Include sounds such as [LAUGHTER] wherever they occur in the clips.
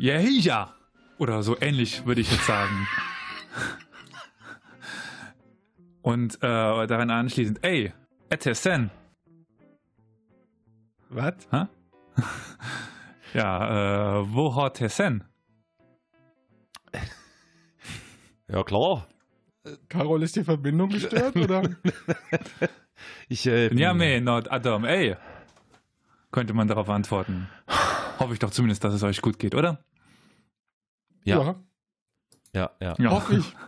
Ja, ja. Oder so ähnlich würde ich jetzt sagen. Und äh, daran anschließend, ey, Etesen. Was? [LAUGHS] Ja, äh, wo hat Hessen? [LAUGHS] Ja, klar. Carol, ist die Verbindung gestört, oder? [LAUGHS] Ich, äh, Ja, me, not Adam, ey. Könnte man darauf antworten. Hoffe ich doch zumindest, dass es euch gut geht, oder? Ja. ja, ja. Ja. Hoffe ich. [LAUGHS]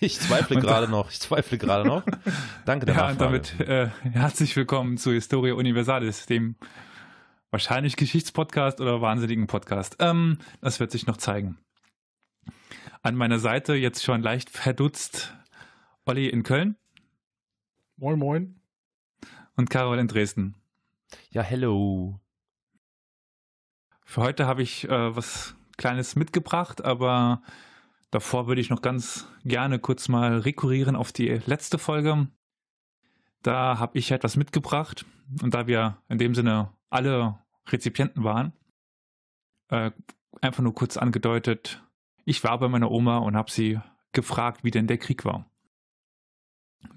Ich zweifle gerade noch. Ich zweifle gerade noch. Danke der Ja, und Nachfrage. damit äh, herzlich willkommen zu Historia Universalis, dem wahrscheinlich Geschichtspodcast oder wahnsinnigen Podcast. Ähm, das wird sich noch zeigen. An meiner Seite jetzt schon leicht verdutzt Olli in Köln Moin, moin. und Carol in Dresden. Ja, hello. Für heute habe ich äh, was Kleines mitgebracht, aber davor würde ich noch ganz gerne kurz mal rekurrieren auf die letzte Folge. Da habe ich etwas mitgebracht und da wir in dem Sinne alle Rezipienten waren, äh, einfach nur kurz angedeutet, ich war bei meiner Oma und habe sie gefragt, wie denn der Krieg war.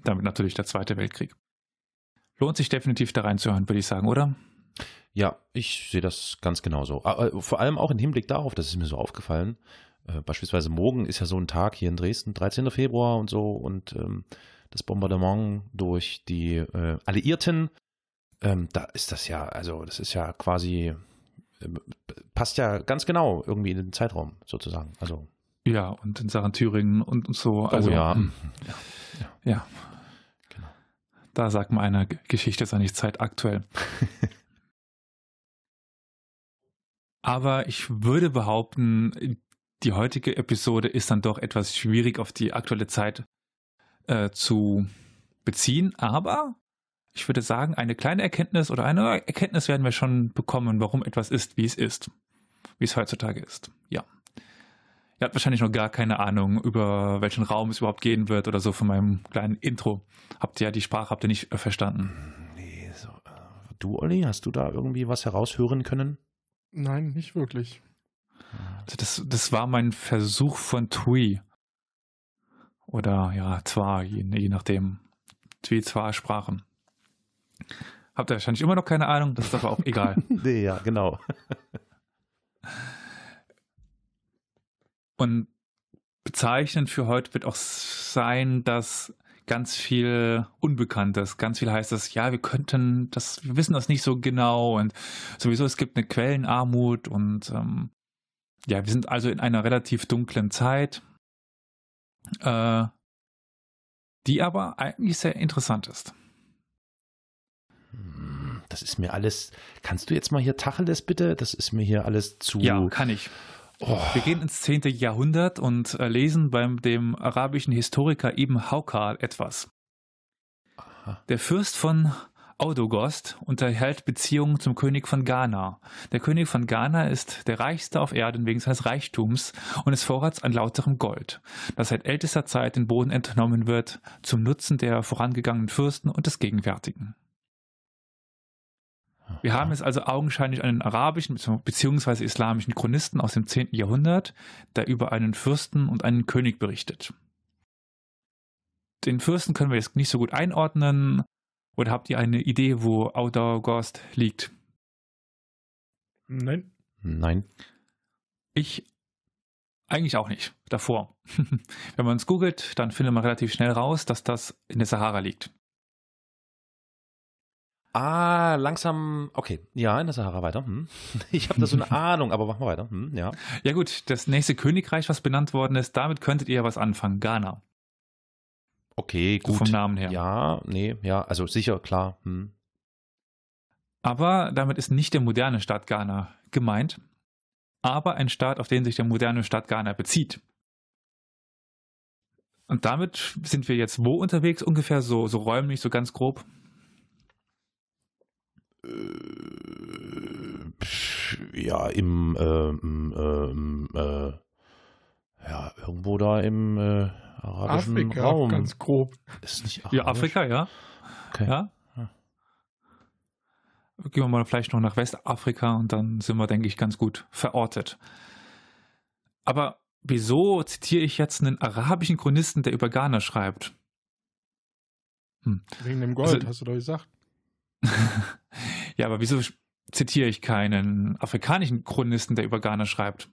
Damit natürlich der Zweite Weltkrieg. Lohnt sich definitiv da reinzuhören, würde ich sagen, oder? Ja, ich sehe das ganz genauso. Aber vor allem auch im Hinblick darauf, das ist mir so aufgefallen. Äh, beispielsweise morgen ist ja so ein Tag hier in Dresden, 13. Februar und so, und ähm, das Bombardement durch die äh, Alliierten, ähm, da ist das ja, also das ist ja quasi, äh, passt ja ganz genau irgendwie in den Zeitraum sozusagen. Also, Ja, und in Sachen Thüringen und, und so. Also, oh ja. hm, ja. ja. Genau. Da sagt man einer, Geschichte ist eigentlich zeitaktuell. [LAUGHS] Aber ich würde behaupten, die heutige Episode ist dann doch etwas schwierig auf die aktuelle Zeit äh, zu beziehen. Aber ich würde sagen, eine kleine Erkenntnis oder eine Erkenntnis werden wir schon bekommen, warum etwas ist, wie es ist. Wie es heutzutage ist. Ja. Ihr habt wahrscheinlich noch gar keine Ahnung, über welchen Raum es überhaupt gehen wird oder so von meinem kleinen Intro. Habt ihr ja die Sprache habt ihr nicht äh, verstanden. Nee, so, äh, du, Olli, hast du da irgendwie was heraushören können? Nein, nicht wirklich. Also das, das war mein Versuch von Tui. Oder ja, zwar, je, je nachdem. Tui, zwar Sprachen. Habt ihr wahrscheinlich immer noch keine Ahnung, das ist aber auch egal. [LAUGHS] nee, ja, genau. Und bezeichnend für heute wird auch sein, dass ganz viel Unbekanntes, ganz viel heißt es, ja, wir könnten das, wir wissen das nicht so genau und sowieso es gibt eine Quellenarmut und ähm, ja, wir sind also in einer relativ dunklen Zeit, äh, die aber eigentlich sehr interessant ist. Hm, Das ist mir alles. Kannst du jetzt mal hier Tacheles bitte? Das ist mir hier alles zu. Ja, kann ich. Oh, Wir gehen ins 10. Jahrhundert und äh, lesen beim dem arabischen Historiker Ibn Haukal etwas. aha. Der Fürst von Audogost unterhält Beziehungen zum König von Ghana. Der König von Ghana ist der reichste auf Erden wegen seines Reichtums und des Vorrats an lauterem Gold, das seit ältester Zeit den Boden entnommen wird, zum Nutzen der vorangegangenen Fürsten und des Gegenwärtigen. Wir haben es also augenscheinlich einen arabischen bzw. islamischen Chronisten aus dem 10. Jahrhundert, der über einen Fürsten und einen König berichtet. Den Fürsten können wir jetzt nicht so gut einordnen. Oder habt ihr eine Idee, wo Audogost liegt? Nein. Nein. Ich eigentlich auch nicht. Davor. [LAUGHS] Wenn man es googelt, dann findet man relativ schnell raus, dass das in der Sahara liegt. Ah, langsam. Okay. Ja, in der Sahara weiter. Hm. [LAUGHS] Ich habe da so eine [LAUGHS] Ahnung, aber machen wir weiter. Hm, ja. Ja gut, das nächste Königreich, was benannt worden ist, damit könntet ihr ja was anfangen. Ghana. Okay, So gut. vom Namen her. Ja, nee, ja, also sicher, klar. Hm. Aber damit ist nicht der moderne Staat Ghana gemeint, aber ein Staat, auf den sich der moderne Staat Ghana bezieht. Und damit sind wir jetzt wo unterwegs? Ungefähr so, so räumlich, so ganz grob. Äh, Ja, im, äh, äh, äh, ja, irgendwo da im äh, arabischen Afrika, Raum. ganz grob. Ist nicht Ja, arabisch? Afrika, ja. Okay. ja. Ja. gehen wir mal vielleicht noch nach Westafrika und dann sind wir, denke ich, ganz gut verortet. Aber wieso zitiere ich jetzt einen arabischen Chronisten, der über Ghana schreibt? Hm. Wegen dem Gold, also, hast du doch gesagt. [LAUGHS] ja, aber wieso zitiere ich keinen afrikanischen Chronisten, der über Ghana schreibt?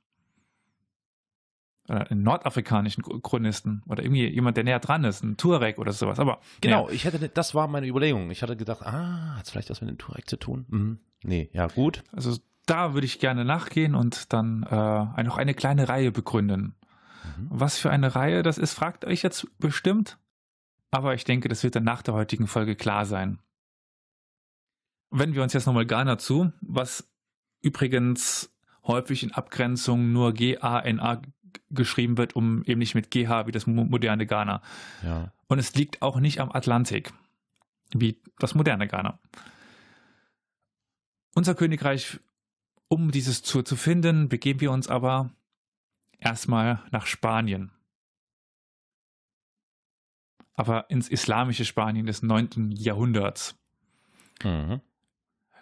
Oder einen nordafrikanischen Chronisten oder irgendwie jemand, der näher dran ist, ein Tuareg oder sowas. Aber genau, ja. ich hätte, das war meine Überlegung. Ich hatte gedacht, ah, hat es vielleicht was mit dem Tuareg zu tun? Mhm. Nee, ja, gut. Also da würde ich gerne nachgehen und dann äh, noch eine kleine Reihe begründen. Mhm. Was für eine Reihe das ist, fragt euch jetzt bestimmt. Aber ich denke, das wird dann nach der heutigen Folge klar sein. Wenn wir uns jetzt nochmal Ghana zu, was übrigens häufig in Abgrenzung nur G-A-N-A geschrieben wird, um eben nicht mit GH wie das moderne Ghana. Ja. Und es liegt auch nicht am Atlantik, wie das moderne Ghana. Unser Königreich, um dieses zu, zu finden, begeben wir uns aber erstmal nach Spanien. Aber ins islamische Spanien des 9. Jahrhunderts. Mhm.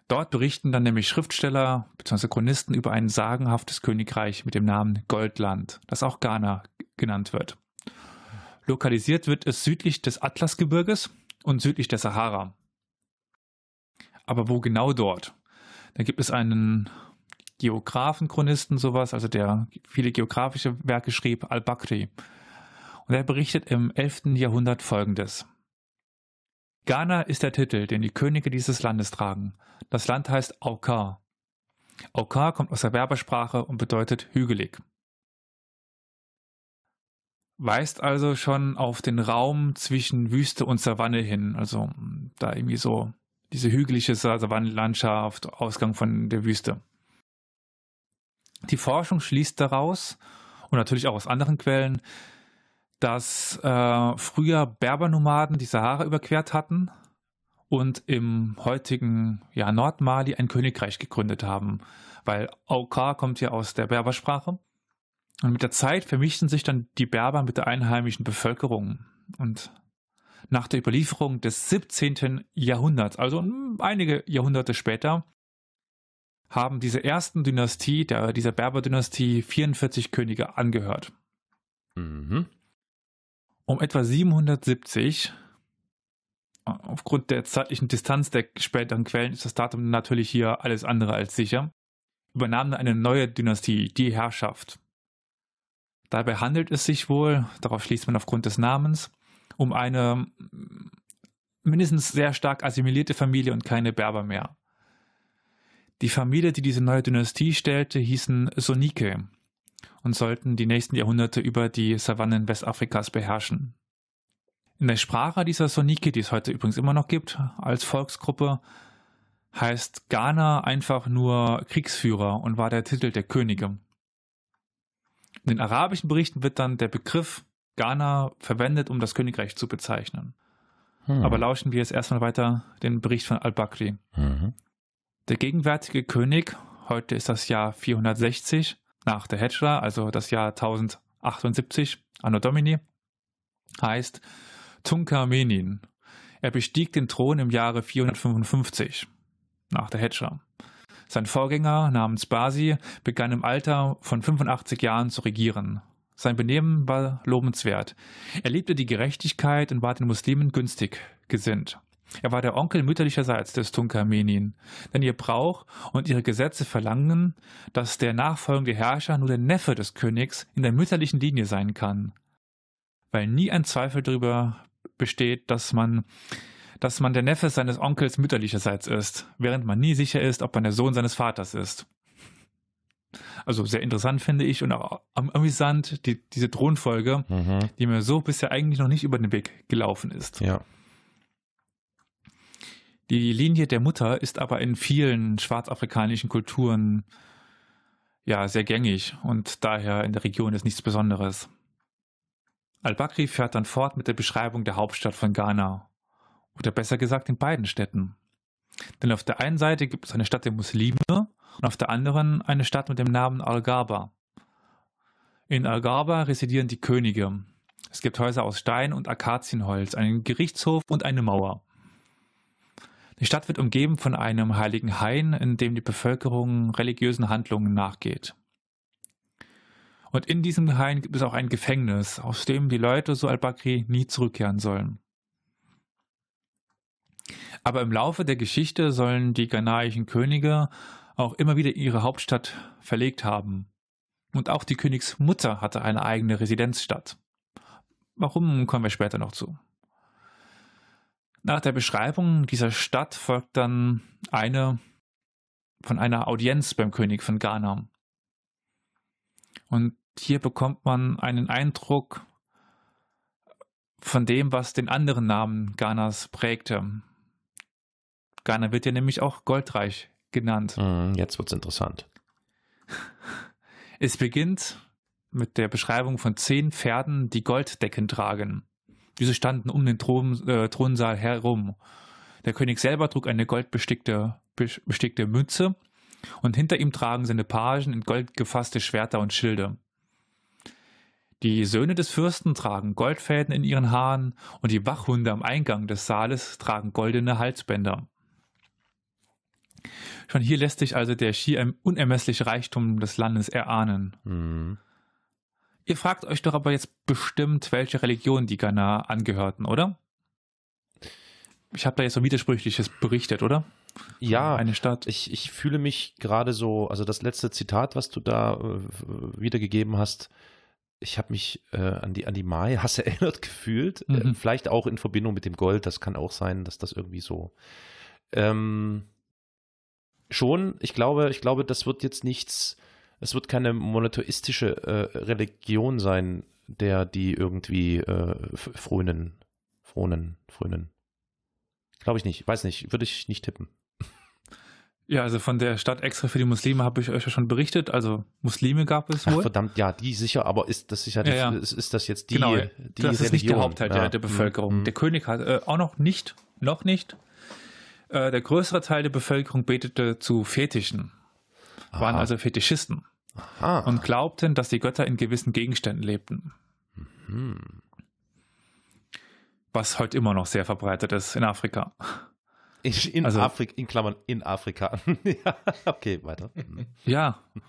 Dort berichten dann nämlich Schriftsteller bzw. Chronisten über ein sagenhaftes Königreich mit dem Namen Goldland, das auch Ghana genannt wird. Lokalisiert wird es südlich des Atlasgebirges und südlich der Sahara. Aber wo genau dort? Da gibt es einen Geographenchronisten, sowas, also der viele geografische Werke schrieb, Al-Bakri. Und er berichtet im 11. Jahrhundert folgendes. Ghana ist der Titel, den die Könige dieses Landes tragen. Das Land heißt Aukar. Aukar kommt aus der Werbersprache und bedeutet hügelig. Weist also schon auf den Raum zwischen Wüste und Savanne hin, also da irgendwie so diese hügelige Savannenlandschaft, Ausgang von der Wüste. Die Forschung schließt daraus und natürlich auch aus anderen Quellen, dass äh, früher Berbernomaden die Sahara überquert hatten und im heutigen ja, Nordmali ein Königreich gegründet haben, weil Aukar kommt ja aus der Berbersprache. Und mit der Zeit vermischten sich dann die Berber mit der einheimischen Bevölkerung. Und nach der Überlieferung des 17. Jahrhunderts, also einige Jahrhunderte später, haben diese ersten Dynastie, der, dieser Berber-Dynastie, 44 Könige angehört. Mhm. Um etwa 770, aufgrund der zeitlichen Distanz der späteren Quellen, ist das Datum natürlich hier alles andere als sicher, übernahm eine neue Dynastie die Herrschaft. Dabei handelt es sich wohl, darauf schließt man aufgrund des Namens, um eine mindestens sehr stark assimilierte Familie und keine Berber mehr. Die Familie, die diese neue Dynastie stellte, hießen Sonike und sollten die nächsten Jahrhunderte über die Savannen Westafrikas beherrschen. In der Sprache dieser Sonike, die es heute übrigens immer noch gibt, als Volksgruppe, heißt Ghana einfach nur Kriegsführer und war der Titel der Könige. In den arabischen Berichten wird dann der Begriff Ghana verwendet, um das Königreich zu bezeichnen. Hm. Aber lauschen wir jetzt erstmal weiter den Bericht von al-Bakri. Mhm. Der gegenwärtige König, heute ist das Jahr 460, nach der Hedra, also das Jahr 1078, Anno Domini, heißt Tunka Menin. Er bestieg den Thron im Jahre 455 nach der Hedra. Sein Vorgänger namens Basi begann im Alter von 85 Jahren zu regieren. Sein Benehmen war lobenswert. Er liebte die Gerechtigkeit und war den Muslimen günstig gesinnt. Er war der Onkel mütterlicherseits des Tunka-Menin, denn ihr Brauch und ihre Gesetze verlangen, dass der nachfolgende Herrscher nur der Neffe des Königs in der mütterlichen Linie sein kann, weil nie ein Zweifel darüber besteht, dass man, dass man der Neffe seines Onkels mütterlicherseits ist, während man nie sicher ist, ob man der Sohn seines Vaters ist. Also sehr interessant finde ich und auch amüsant die, diese Thronfolge, mhm. die mir so bisher eigentlich noch nicht über den Weg gelaufen ist. Ja. Die Linie der Mutter ist aber in vielen schwarzafrikanischen Kulturen ja sehr gängig und daher in der Region ist nichts Besonderes. Al-Bakri fährt dann fort mit der Beschreibung der Hauptstadt von Ghana. Oder besser gesagt in beiden Städten. Denn auf der einen Seite gibt es eine Stadt der Muslime und auf der anderen eine Stadt mit dem Namen Al-Ghaba. In Al-Ghaba residieren die Könige. Es gibt Häuser aus Stein und Akazienholz, einen Gerichtshof und eine Mauer. Die Stadt wird umgeben von einem heiligen Hain, in dem die Bevölkerung religiösen Handlungen nachgeht. Und in diesem Hain gibt es auch ein Gefängnis, aus dem die Leute, so al-Bakri, nie zurückkehren sollen. Aber im Laufe der Geschichte sollen die ghanaischen Könige auch immer wieder ihre Hauptstadt verlegt haben. Und auch die Königsmutter hatte eine eigene Residenzstadt. Warum kommen wir später noch zu. Nach der Beschreibung dieser Stadt folgt dann eine von einer Audienz beim König von Ghana. Und hier bekommt man einen Eindruck von dem, was den anderen Namen Ghanas prägte. Ghana wird ja nämlich auch goldreich genannt. Mhm, jetzt wird's interessant. Es beginnt mit der Beschreibung von zehn Pferden, die Golddecken tragen. Diese standen um den Thron, äh, Thronsaal herum. Der König selber trug eine goldbestickte bestickte Mütze und hinter ihm tragen seine Pagen in Gold gefasste Schwerter und Schilde. Die Söhne des Fürsten tragen Goldfäden in ihren Haaren und die Wachhunde am Eingang des Saales tragen goldene Halsbänder. Schon hier lässt sich also der schier unermessliche Reichtum des Landes erahnen. Mhm. Ihr fragt euch doch aber jetzt bestimmt, welche Religion die Ghana angehörten, oder? Ich habe da jetzt so widersprüchliches berichtet, oder? Ja, eine Stadt. Ich, ich fühle mich gerade so, also das letzte Zitat, was du da äh, wiedergegeben hast, ich habe mich äh, an die an die Mai-Hasse [LAUGHS] erinnert gefühlt. Äh, mhm. Äh, vielleicht auch in Verbindung mit dem Gold. Das kann auch sein, dass das irgendwie so. Ähm, schon, ich glaube, ich glaube, das wird jetzt nichts es wird keine monotheistische äh, Religion sein, der die irgendwie äh, frönen, frönen, frönen. Glaube ich nicht, weiß nicht, würde ich nicht tippen. Ja, also von der Stadt extra für die Muslime habe ich euch ja schon berichtet. Also Muslime gab es wohl. Ach, verdammt, ja, die sicher, aber ist das sicher, ja, ja. Ist, ist, das jetzt die, genau, die das Religion? ist nicht der Hauptteil ja. der, der, Bevölkerung. Mhm. Der König hat äh, auch noch nicht, noch nicht. Äh, der größere Teil der Bevölkerung betete zu Fetischen waren Aha. also Fetischisten Aha. und glaubten, dass die Götter in gewissen Gegenständen lebten. Mhm. Was heute immer noch sehr verbreitet ist in Afrika. In, in also, Afrika, in Klammern in Afrika. [LAUGHS] ja, okay, weiter. [LAUGHS] Ja. [LAUGHS]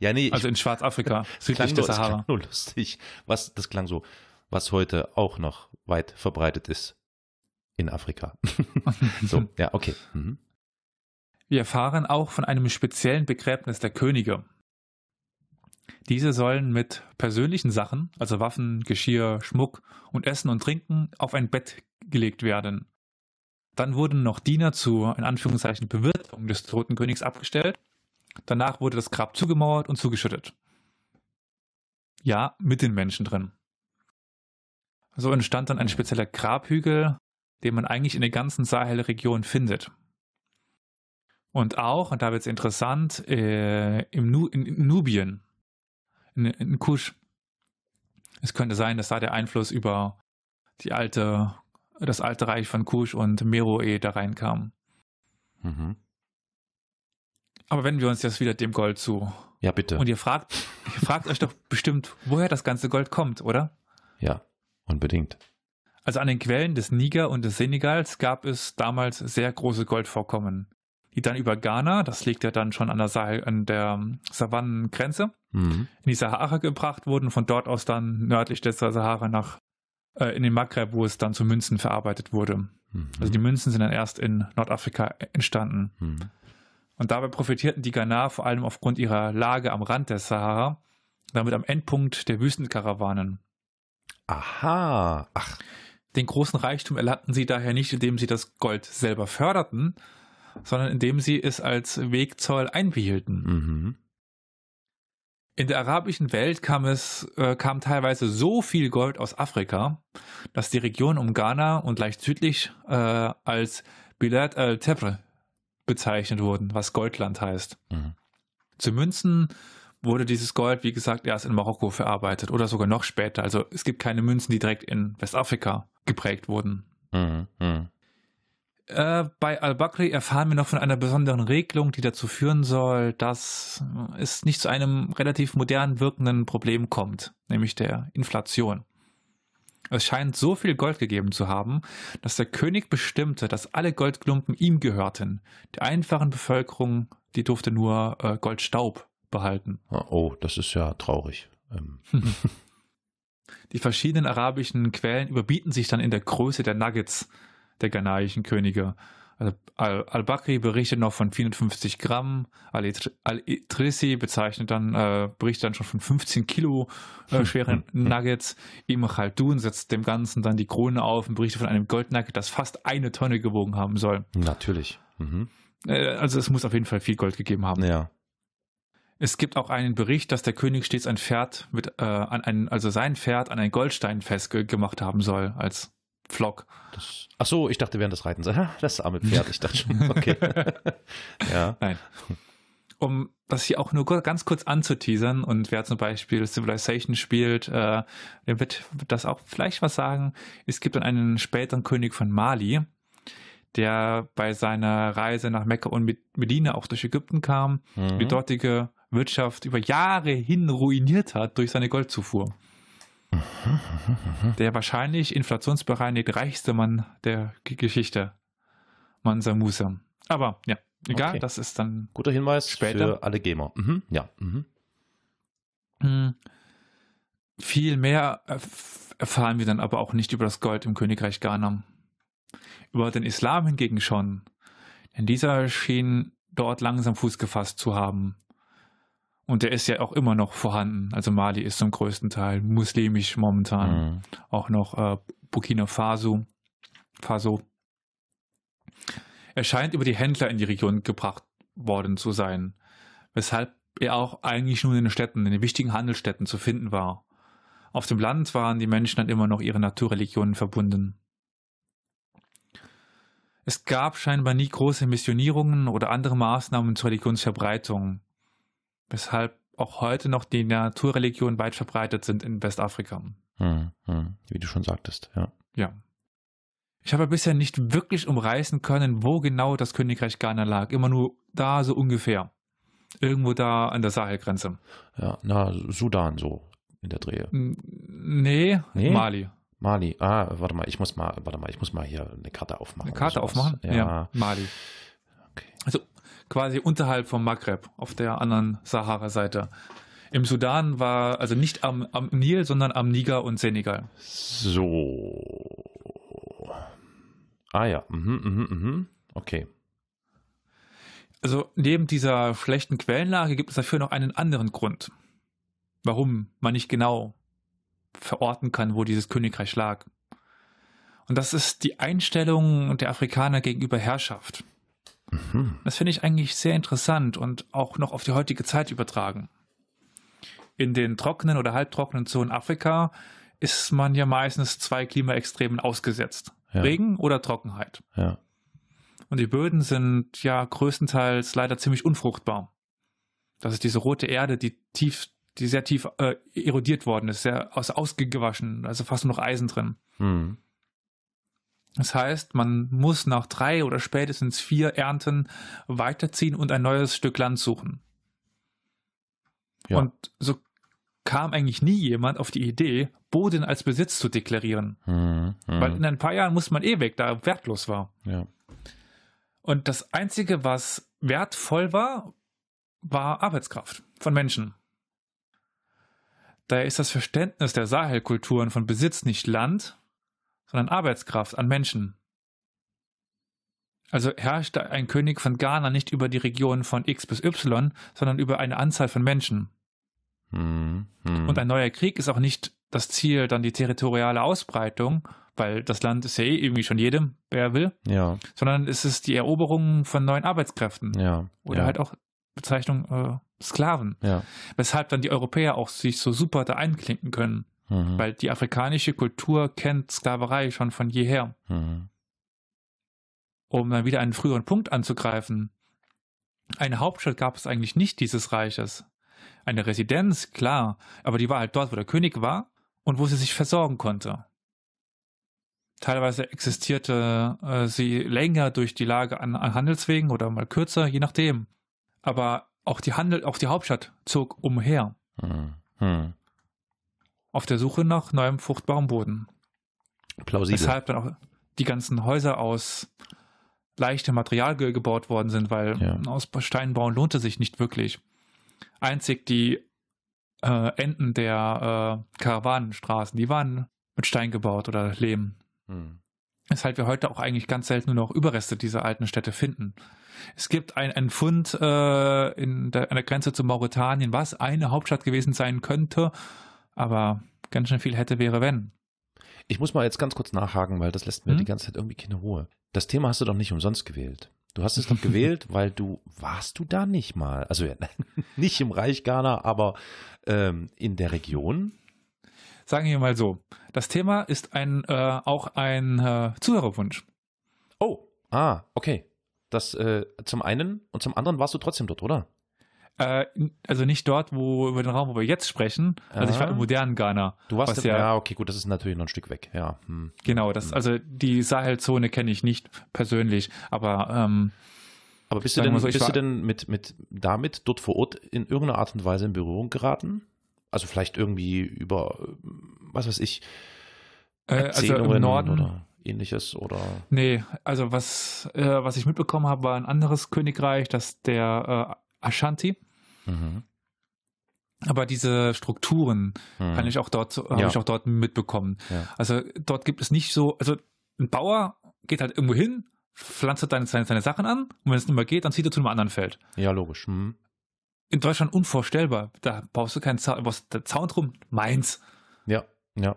Ja, nee. Also in Schwarzafrika, südlich der Sahara. Das nur lustig. Was, das klang so, was heute auch noch weit verbreitet ist in Afrika. so, ja, okay. Mhm. Wir erfahren auch von einem speziellen Begräbnis der Könige. Diese sollen mit persönlichen Sachen, also Waffen, Geschirr, Schmuck und Essen und Trinken, auf ein Bett gelegt werden. Dann wurden noch Diener zur, in Anführungszeichen, Bewirtung des toten Königs abgestellt. Danach wurde das Grab zugemauert und zugeschüttet. Ja, mit den Menschen drin. So entstand dann ein spezieller Grabhügel, den man eigentlich in der ganzen Sahelregion findet. Und auch, und da wird es interessant, äh, im nu in Nubien, in, in Kusch. Es könnte sein, dass da der Einfluss über die alte, das alte Reich von Kusch und Meroe da reinkam. Mhm. Aber wenden wir uns jetzt wieder dem Gold zu. Ja, bitte. Und ihr fragt, ihr fragt euch doch bestimmt, woher das ganze Gold kommt, oder? Ja, unbedingt. Also an den Quellen des Niger und des Senegals gab es damals sehr große Goldvorkommen dann über Ghana, das liegt ja dann schon an der, Sahel, an der Savannengrenze, mhm. in die Sahara gebracht wurden, von dort aus dann nördlich der Sahara nach äh, in den Maghreb, wo es dann zu Münzen verarbeitet wurde. Mhm. Also die Münzen sind dann erst in Nordafrika entstanden. Mhm. Und dabei profitierten die Ghana vor allem aufgrund ihrer Lage am Rand der Sahara, damit am Endpunkt der Wüstenkarawanen. Aha, ach. Den großen Reichtum erlangten sie daher nicht, indem sie das Gold selber förderten, sondern indem sie es als Wegzoll einbehielten. Mhm. In der arabischen Welt kam es äh, kam teilweise so viel Gold aus Afrika, dass die Region um Ghana und leicht südlich äh, als Bilad al-Tebre bezeichnet wurden, was Goldland heißt. Mhm. Zu Münzen wurde dieses Gold, wie gesagt, erst in Marokko verarbeitet oder sogar noch später. Also es gibt keine Münzen, die direkt in Westafrika geprägt wurden. Mhm. Äh, bei Al-Bakri erfahren wir noch von einer besonderen Regelung, die dazu führen soll, dass es nicht zu einem relativ modern wirkenden Problem kommt, nämlich der Inflation. Es scheint so viel Gold gegeben zu haben, dass der König bestimmte, dass alle Goldklumpen ihm gehörten. Die einfachen Bevölkerung, die durfte nur äh, Goldstaub behalten. Oh, das ist ja traurig. Ähm. [LAUGHS] Die verschiedenen arabischen Quellen überbieten sich dann in der Größe der Nuggets der ghanaischen Könige. Also Al-Bakri berichtet noch von 450 Gramm, Al-Idrisi bezeichnet dann, äh, berichtet dann schon von 15 Kilo äh, schweren Nuggets. Ibn Khaldun setzt dem Ganzen dann die Krone auf und berichtet von einem Goldnugget, das fast eine Tonne gewogen haben soll. Natürlich. Mhm. Äh, also es muss auf jeden Fall viel Gold gegeben haben. Ja. Es gibt auch einen Bericht, dass der König stets ein Pferd mit, äh, an einen, also sein Pferd an einen Goldstein festgemacht haben soll als Flock. Das, ach so, ich dachte während des Reitens, das arme Pferd, ich dachte schon, [LAUGHS] okay. [LAUGHS] ja. Nein. Um das hier auch nur ganz kurz anzuteasern und wer zum Beispiel Civilization spielt, äh, der wird, wird das auch vielleicht was sagen. Es gibt dann einen späteren König von Mali, der bei seiner Reise nach Mekka und Medina auch durch Ägypten kam, mhm. die dortige Wirtschaft über Jahre hin ruiniert hat durch seine Goldzufuhr. Der wahrscheinlich inflationsbereinigt reichste Mann der Geschichte. Mansa Musa. Aber ja, egal, okay. das ist dann. Guter Hinweis später. für alle Gamer. Mhm, ja. Mhm. Hm. Viel mehr erfahren wir dann aber auch nicht über das Gold im Königreich Ghana. Über den Islam hingegen schon. Denn dieser schien dort langsam Fuß gefasst zu haben. Und der ist ja auch immer noch vorhanden. Also Mali ist zum größten Teil muslimisch momentan. Mhm. Auch noch äh, Burkina Faso. Faso. Er scheint über die Händler in die Region gebracht worden zu sein. Weshalb er auch eigentlich nur in den Städten, in den wichtigen Handelsstädten zu finden war. Auf dem Land waren die Menschen dann immer noch ihre Naturreligionen verbunden. Es gab scheinbar nie große Missionierungen oder andere Maßnahmen zur Religionsverbreitung weshalb auch heute noch die Naturreligionen weit verbreitet sind in Westafrika. Hm, hm, wie du schon sagtest, ja. Ja. Ich habe bisher nicht wirklich umreißen können, wo genau das Königreich Ghana lag. Immer nur da so ungefähr. Irgendwo da an der Sahelgrenze. Ja, na, Sudan so in der Drehe. Nee, nee? Mali. Mali. Ah, warte mal, ich muss mal, warte mal, ich muss mal hier eine Karte aufmachen. Eine Karte aufmachen? Ja. ja. Mali. Okay. Also quasi unterhalb vom Maghreb, auf der anderen Sahara-Seite. Im Sudan war also nicht am, am Nil, sondern am Niger und Senegal. So. Ah ja, mhm, mhm, mhm. Okay. Also neben dieser schlechten Quellenlage gibt es dafür noch einen anderen Grund, warum man nicht genau verorten kann, wo dieses Königreich lag. Und das ist die Einstellung der Afrikaner gegenüber Herrschaft. Mhm. Das finde ich eigentlich sehr interessant und auch noch auf die heutige Zeit übertragen. In den trockenen oder halbtrockenen Zonen Afrika ist man ja meistens zwei Klimaextremen ausgesetzt. Ja. Regen oder Trockenheit. Ja. Und die Böden sind ja größtenteils leider ziemlich unfruchtbar. Das ist diese rote Erde, die tief, die sehr tief äh, erodiert worden ist, sehr aus, ausgewaschen, also fast nur noch Eisen drin. Mhm. Das heißt, man muss nach drei oder spätestens vier Ernten weiterziehen und ein neues Stück Land suchen. Ja. Und so kam eigentlich nie jemand auf die Idee, Boden als Besitz zu deklarieren. Mhm, mh. Weil in ein paar Jahren muss man eh weg, da wertlos war. Ja. Und das Einzige, was wertvoll war, war Arbeitskraft von Menschen. Daher ist das Verständnis der Sahelkulturen von Besitz nicht Land, sondern Arbeitskraft an Menschen. Also herrschte ein König von Ghana nicht über die Region von X bis Y, sondern über eine Anzahl von Menschen. Hm, hm. Und ein neuer Krieg ist auch nicht das Ziel, dann die territoriale Ausbreitung, weil das Land ist ja eh irgendwie schon jedem, wer will, ja. sondern es ist die Eroberung von neuen Arbeitskräften. Ja. Oder ja. halt auch Bezeichnung äh, Sklaven. Weshalb dann die Europäer auch sich so super da einklinken können. Mhm. Weil die afrikanische Kultur kennt Sklaverei schon von jeher. Mhm. Um dann wieder einen früheren Punkt anzugreifen. Eine Hauptstadt gab es eigentlich nicht dieses Reiches. Eine Residenz, klar, aber die war halt dort, wo der König war und wo sie sich versorgen konnte. Teilweise existierte äh, sie länger durch die Lage an, an, Handelswegen oder mal kürzer, je nachdem. Aber auch die Handel, auch die Hauptstadt zog umher. Hm. Auf der Suche nach neuem fruchtbarem Boden. Plausibel. Weshalb dann auch die ganzen Häuser aus leichtem Material ge gebaut worden sind, weil Ja. aus Stein bauen lohnte sich nicht wirklich. Einzig die äh, Enden der äh, Karawanenstraßen, die waren mit Stein gebaut oder Lehm. Hm. Weshalb wir heute auch eigentlich ganz selten nur noch Überreste dieser alten Städte finden. Es gibt ein, einen Fund äh, in der, an der Grenze zu Mauretanien, was eine Hauptstadt gewesen sein könnte, aber ganz schön viel hätte, wäre, wenn. Ich muss mal jetzt ganz kurz nachhaken, weil das lässt mir Hm? die ganze Zeit irgendwie keine Ruhe. Das Thema hast du doch nicht umsonst gewählt. Du hast es doch [LAUGHS] gewählt, weil du, warst du da nicht mal? Also [LAUGHS] nicht im Reich Ghana, aber ähm, in der Region? Sagen wir mal so, das Thema ist ein, äh, auch ein äh, Zuhörerwunsch. Oh, ah, okay. Das äh, zum einen und zum anderen warst du trotzdem dort, oder? Äh, also nicht dort, wo über den Raum, wo wir jetzt sprechen. Also ich war Ah. im modernen Ghana. Du warst ja, ja- okay, gut, das ist natürlich noch ein Stück weg, ja. Hm. Genau, das, also die Sahelzone kenne ich nicht persönlich, aber ähm, Aber bist du denn, so, bist du war- denn mit, mit damit dort vor Ort in irgendeiner Art und Weise in Berührung geraten? Also vielleicht irgendwie über, was weiß ich, äh, also Erzählungen im Norden. oder ähnliches oder Nee, also was, äh, was ich mitbekommen habe, war ein anderes Königreich, das der äh, Ashanti. Mhm. Aber diese Strukturen Hm. kann ich auch dort, habe Ja. ich auch dort mitbekommen. Ja. Also dort gibt es nicht so, also ein Bauer geht halt irgendwo hin, pflanzt seine, seine, seine Sachen an und wenn es nicht mehr geht, dann zieht er zu einem anderen Feld. Ja, logisch. Hm. In Deutschland unvorstellbar. Da baust du keinen Zaun, baust der Zaun drum, meins. Ja, ja.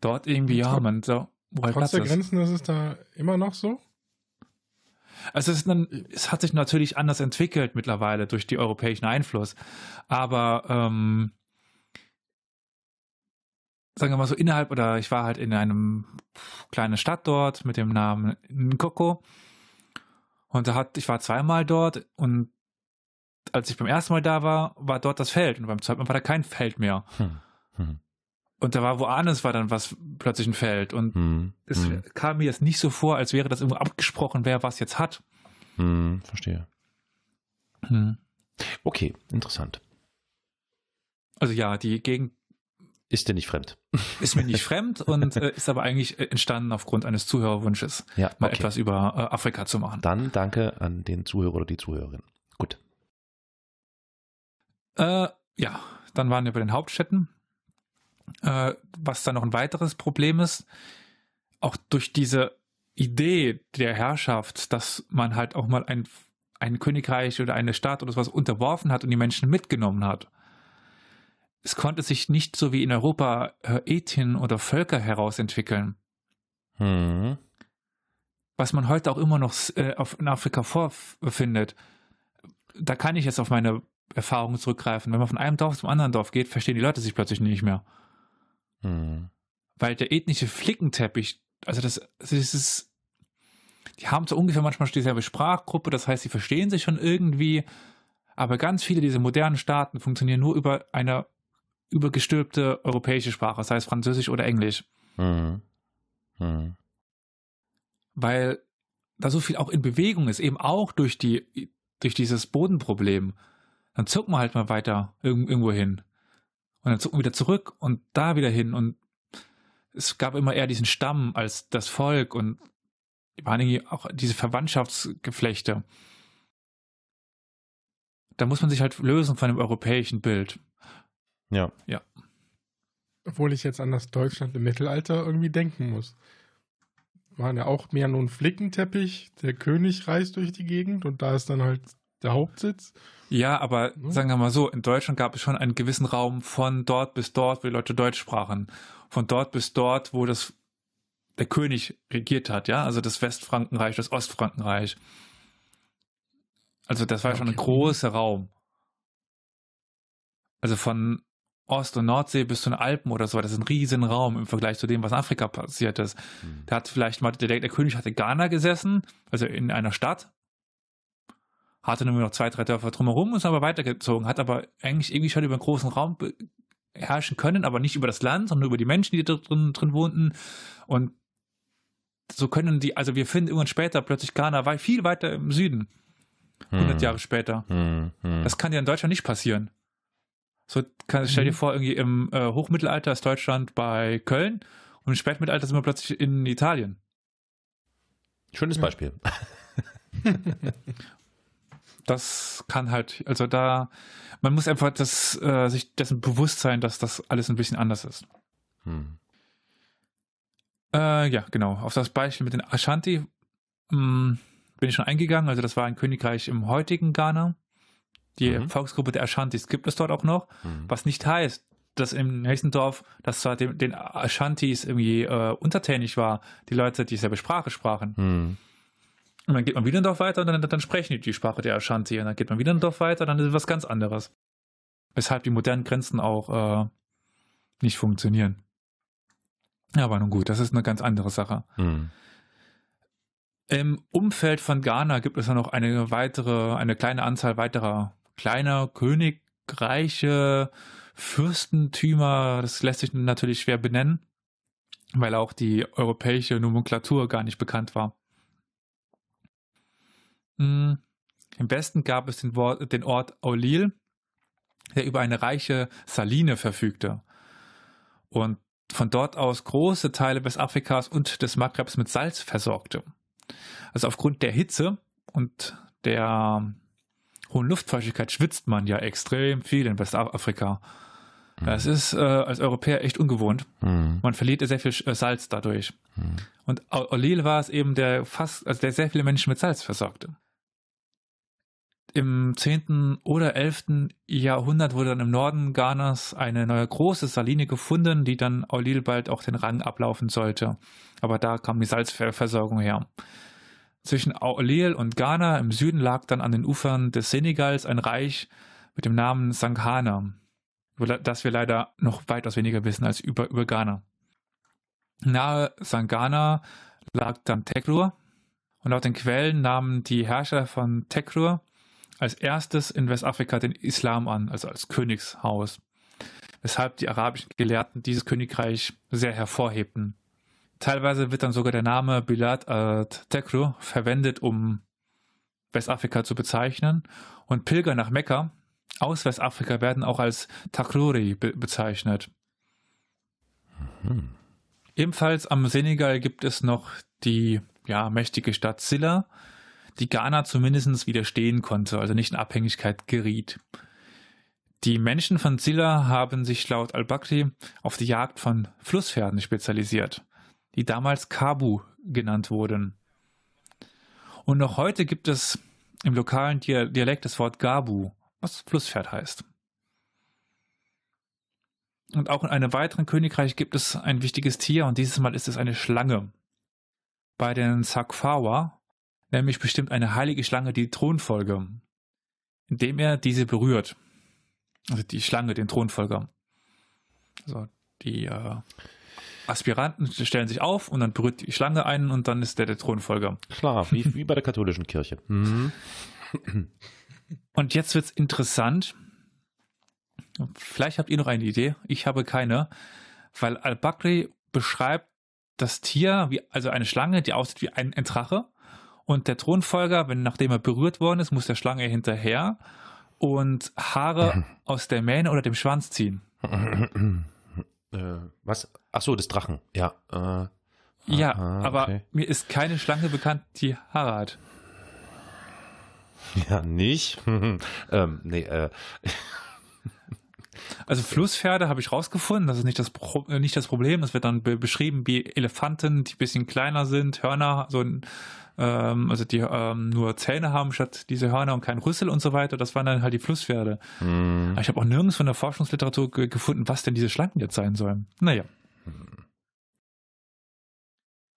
Dort irgendwie, ja, Trotz- man, so, wo halt Trotz der ist. Grenzen ist es da immer noch so? Also es, dann, es hat sich natürlich anders entwickelt mittlerweile durch die europäischen Einfluss. Aber ähm, sagen wir mal so innerhalb, oder ich war halt in einem kleinen Stadt dort mit dem Namen Nkoko. Und da hat, ich war zweimal dort und als ich beim ersten Mal da war, war dort das Feld und beim zweiten Mal war da kein Feld mehr. Hm. Hm. Und da war woanders war dann was plötzlich ein Feld und Hm. es Hm. kam mir jetzt nicht so vor, als wäre das irgendwo abgesprochen, wer was jetzt hat. Hm. Verstehe. Hm. Okay, interessant. Also ja, die Gegend Ist dir nicht fremd? [LAUGHS] ist mir nicht fremd und [LAUGHS] äh, ist aber eigentlich äh, entstanden aufgrund eines Zuhörerwunsches, Ja, mal okay. etwas über äh, Afrika zu machen. Dann danke an den Zuhörer oder die Zuhörerin. Gut. Äh, ja, dann waren wir bei den Hauptstädten. Äh, was dann noch ein weiteres Problem ist, auch durch diese Idee der Herrschaft, dass man halt auch mal ein, ein Königreich oder eine Stadt oder sowas unterworfen hat und die Menschen mitgenommen hat. Es konnte sich nicht so wie in Europa äh, Ethien oder Völker herausentwickeln. Hm. was man heute auch immer noch äh, auf, in Afrika vorfindet, da kann ich jetzt auf meine Erfahrungen zurückgreifen. Wenn man von einem Dorf zum anderen Dorf geht, verstehen die Leute sich plötzlich nicht mehr. Hm. Weil der ethnische Flickenteppich, also das, das ist, die haben so ungefähr manchmal dieselbe Sprachgruppe, das heißt, sie verstehen sich schon irgendwie, aber ganz viele dieser modernen Staaten funktionieren nur über eine übergestülpte europäische Sprache, das heißt Französisch oder Englisch. Hm. Hm. weil da so viel auch in Bewegung ist, eben auch durch die, durch dieses Bodenproblem. Dann zucken wir halt mal weiter irg- irgendwo hin. Und dann wieder zurück und da wieder hin. Und es gab immer eher diesen Stamm als das Volk und waren irgendwie auch diese Verwandtschaftsgeflechte. Da muss man sich halt lösen von dem europäischen Bild. Ja. Obwohl ich jetzt an das Deutschland im Mittelalter irgendwie denken muss. Waren ja auch mehr nur ein Flickenteppich, der König reist durch die Gegend und da ist dann halt der Hauptsitz. Ja, aber Hm? sagen wir mal so, in Deutschland gab es schon einen gewissen Raum von dort bis dort, wo die Leute Deutsch sprachen. Von dort bis dort, wo das der König regiert hat, ja, also das Westfrankenreich, das Ostfrankenreich. Also das war Ja, schon ein okay. großer Raum. Also von Ost- und Nordsee bis zu den Alpen oder so, das ist ein riesen Raum im Vergleich zu dem, was in Afrika passiert ist. Hm. Da hat vielleicht mal, der, der König hatte Ghana gesessen, also in einer Stadt, hatte nur noch zwei, drei Dörfer drumherum, ist aber weitergezogen, hat aber eigentlich irgendwie schon über einen großen Raum herrschen können, aber nicht über das Land, sondern über die Menschen, die da drin, drin wohnten. Und so können die, also wir finden irgendwann später plötzlich Ghana wei- viel weiter im Süden, 100 Hm. Jahre später. Hm. Hm. Das kann ja in Deutschland nicht passieren. So, kann, stell dir Mhm. vor, irgendwie im äh, Hochmittelalter ist Deutschland bei Köln und im Spätmittelalter sind wir plötzlich in Italien. Schönes Ja. Beispiel. [LAUGHS] Das kann halt, also da, man muss einfach das, äh, sich dessen bewusst sein, dass das alles ein bisschen anders ist. Hm. Äh, ja, genau. Auf das Beispiel mit den Ashanti mh, bin ich schon eingegangen. Also das war ein Königreich im heutigen Ghana. Die Mhm. Volksgruppe der Ashantis gibt es dort auch noch, Hm. was nicht heißt, dass im nächsten Dorf, das zwar dem, den Ashantis irgendwie äh, untertänig war, die Leute dieselbe Sprache sprachen. Hm. Und dann geht man wieder ein Dorf weiter und dann, dann sprechen die die Sprache der Ashanti. Und dann geht man wieder ein Dorf weiter, dann ist es was ganz anderes. Weshalb die modernen Grenzen auch äh, nicht funktionieren. Ja, aber nun gut, das ist eine ganz andere Sache. Hm. Im Umfeld von Ghana gibt es ja noch eine weitere, eine kleine Anzahl weiterer kleiner Königreiche, Fürstentümer. Das lässt sich natürlich schwer benennen, weil auch die europäische Nomenklatur gar nicht bekannt war. Hm, Im Westen gab es den, Wort, den Ort Aulil, der über eine reiche Saline verfügte und von dort aus große Teile Westafrikas und des Maghrebs mit Salz versorgte. Also aufgrund der Hitze und der hohen Luftfeuchtigkeit schwitzt man ja extrem viel in Westafrika. Das ist äh, als Europäer echt ungewohnt. Hm. Man verliert ja sehr viel äh, Salz dadurch. Hm. Und Aulil war es eben, der fast, also der sehr viele Menschen mit Salz versorgte. Im 10. oder 11. Jahrhundert wurde dann im Norden Ghanas eine neue große Saline gefunden, die dann Aulil bald auch den Rang ablaufen sollte. Aber da kam die Salzversorgung her. Zwischen Aulil und Ghana im Süden lag dann an den Ufern des Senegals ein Reich mit dem Namen Sanghana, das wir leider noch weitaus weniger wissen als über, über Ghana. Nahe Sangana lag dann Tekrur und laut den Quellen nahmen die Herrscher von Tekrur als erstes in Westafrika den Islam an, also als Königshaus, weshalb die arabischen Gelehrten dieses Königreich sehr hervorhebten. Teilweise wird dann sogar der Name Bilad al-Tekrur verwendet, um Westafrika zu bezeichnen und Pilger nach Mekka aus Westafrika werden auch als Takruri be bezeichnet. Hm. Ebenfalls am Senegal gibt es noch die ja, mächtige Stadt Silla, die Ghana zumindest widerstehen konnte, also nicht in Abhängigkeit geriet. Die Menschen von Silla haben sich laut al-Bakri auf die Jagd von Flusspferden spezialisiert, die damals Kabu genannt wurden. Und noch heute gibt es im lokalen Dia- Dialekt das Wort Gabu, was Flusspferd heißt. Und auch in einem weiteren Königreich gibt es ein wichtiges Tier und dieses Mal ist es eine Schlange. Bei den Sakfawa, nämlich bestimmt eine heilige Schlange die Thronfolge, indem er diese berührt. Also die Schlange, den Thronfolger. Also die äh, Aspiranten stellen sich auf und dann berührt die Schlange einen und dann ist der der Thronfolger. Klar, wie, wie bei der katholischen Kirche. Hm. Und jetzt wird's interessant. Vielleicht habt ihr noch eine Idee. Ich habe keine, weil Al-Bakri beschreibt das Tier, wie, also eine Schlange, die aussieht wie ein, ein Drache. Und der Thronfolger, wenn nachdem er berührt worden ist, muss der Schlange hinterher und Haare aus der Mähne oder dem Schwanz ziehen. äh, was? Ach so, des Drachen. Ja. Äh, Ja, aha, aber okay. mir ist keine Schlange bekannt, die Haare hat. Ja, nicht. [LAUGHS] ähm, nee, äh, [LAUGHS] Also Flusspferde habe ich rausgefunden, das ist nicht das, Pro äh, nicht das Problem. Es wird dann be beschrieben wie Elefanten, die ein bisschen kleiner sind, Hörner, so ein, ähm, also die ähm, nur Zähne haben statt diese Hörner und kein Rüssel und so weiter. Das waren dann halt die Flusspferde. hm, Aber ich habe auch nirgends von der Forschungsliteratur ge gefunden, was denn diese Schlangen jetzt sein sollen. Naja.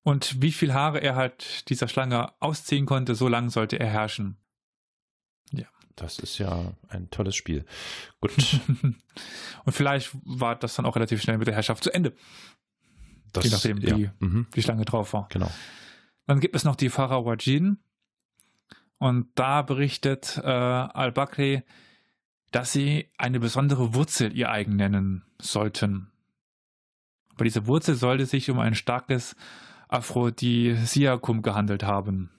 Und wie viel Haare er halt dieser Schlange ausziehen konnte, so lange sollte er herrschen. das ist ja ein tolles Spiel. Gut. [LAUGHS] und vielleicht war das dann auch relativ schnell mit der Herrschaft zu Ende, Das, Je nachdem, ja. wie- Mhm, die Schlange drauf war. genau. Dann gibt es noch die Farawajin. Und da berichtet äh, Al-Bakri, dass sie eine besondere Wurzel ihr eigen nennen sollten. Bei dieser Wurzel sollte sich um ein starkes Aphrodisiakum gehandelt haben.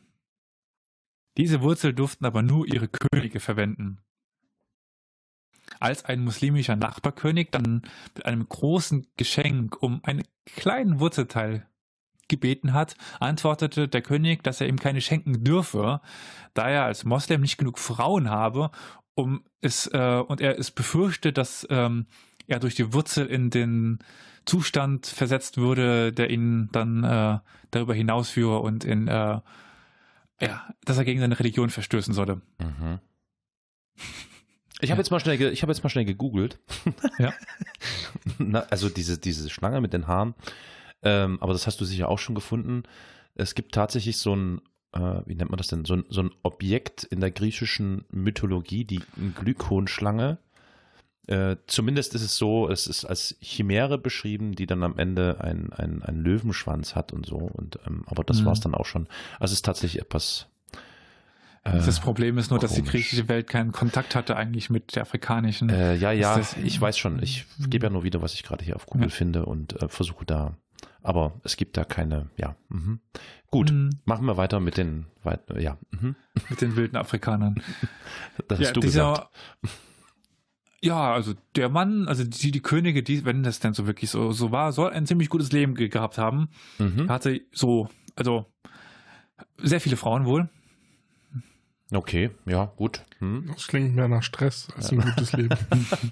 Diese Wurzel durften aber nur ihre Könige verwenden. als ein muslimischer Nachbarkönig dann mit einem großen Geschenk um einen kleinen Wurzelteil gebeten hat, antwortete der König, dass er ihm keine schenken dürfe, da er als Moslem nicht genug Frauen habe, um es äh, und er es befürchtet, dass ähm, er durch die Wurzel in den Zustand versetzt würde, der ihn dann äh, darüber hinausführe und in äh, ja, dass er gegen seine Religion verstößen sollte. Mhm. [LAUGHS] Ich habe jetzt mal schnell, ich habe jetzt mal schnell gegoogelt. Ja. [LAUGHS] Na, also diese diese Schlange mit den Haaren. Ähm, aber das hast du sicher auch schon gefunden. Es gibt tatsächlich so ein, äh, wie nennt man das denn, so ein, so ein Objekt in der griechischen Mythologie, die Glykonschlange. Äh, zumindest ist es so, es ist als Chimäre beschrieben, die dann am Ende einen ein Löwenschwanz hat und so. Und, ähm, aber das Mhm. war es dann auch schon. Also es ist tatsächlich etwas. äh, das Problem ist nur, dass die komisch. griechische Welt keinen Kontakt hatte eigentlich mit der afrikanischen. Äh, ja, ja, das- ich weiß schon. Ich gebe ja nur wieder, was ich gerade hier auf Google Ja. finde und äh, versuche da. Aber es gibt da keine, ja. Mhm. Gut, Mhm. machen wir weiter mit den, ja. Mhm. mit den wilden Afrikanern. [LAUGHS] Das ja, hast du dieser- gesagt. Ja, also der Mann, also die, die Könige, die, wenn das denn so wirklich so, so war, soll ein ziemlich gutes Leben ge gehabt haben. Mhm. Hatte so, also sehr viele Frauen wohl. Okay, ja, gut. Hm. Das klingt mehr nach Stress als ein gutes Leben. [LAUGHS]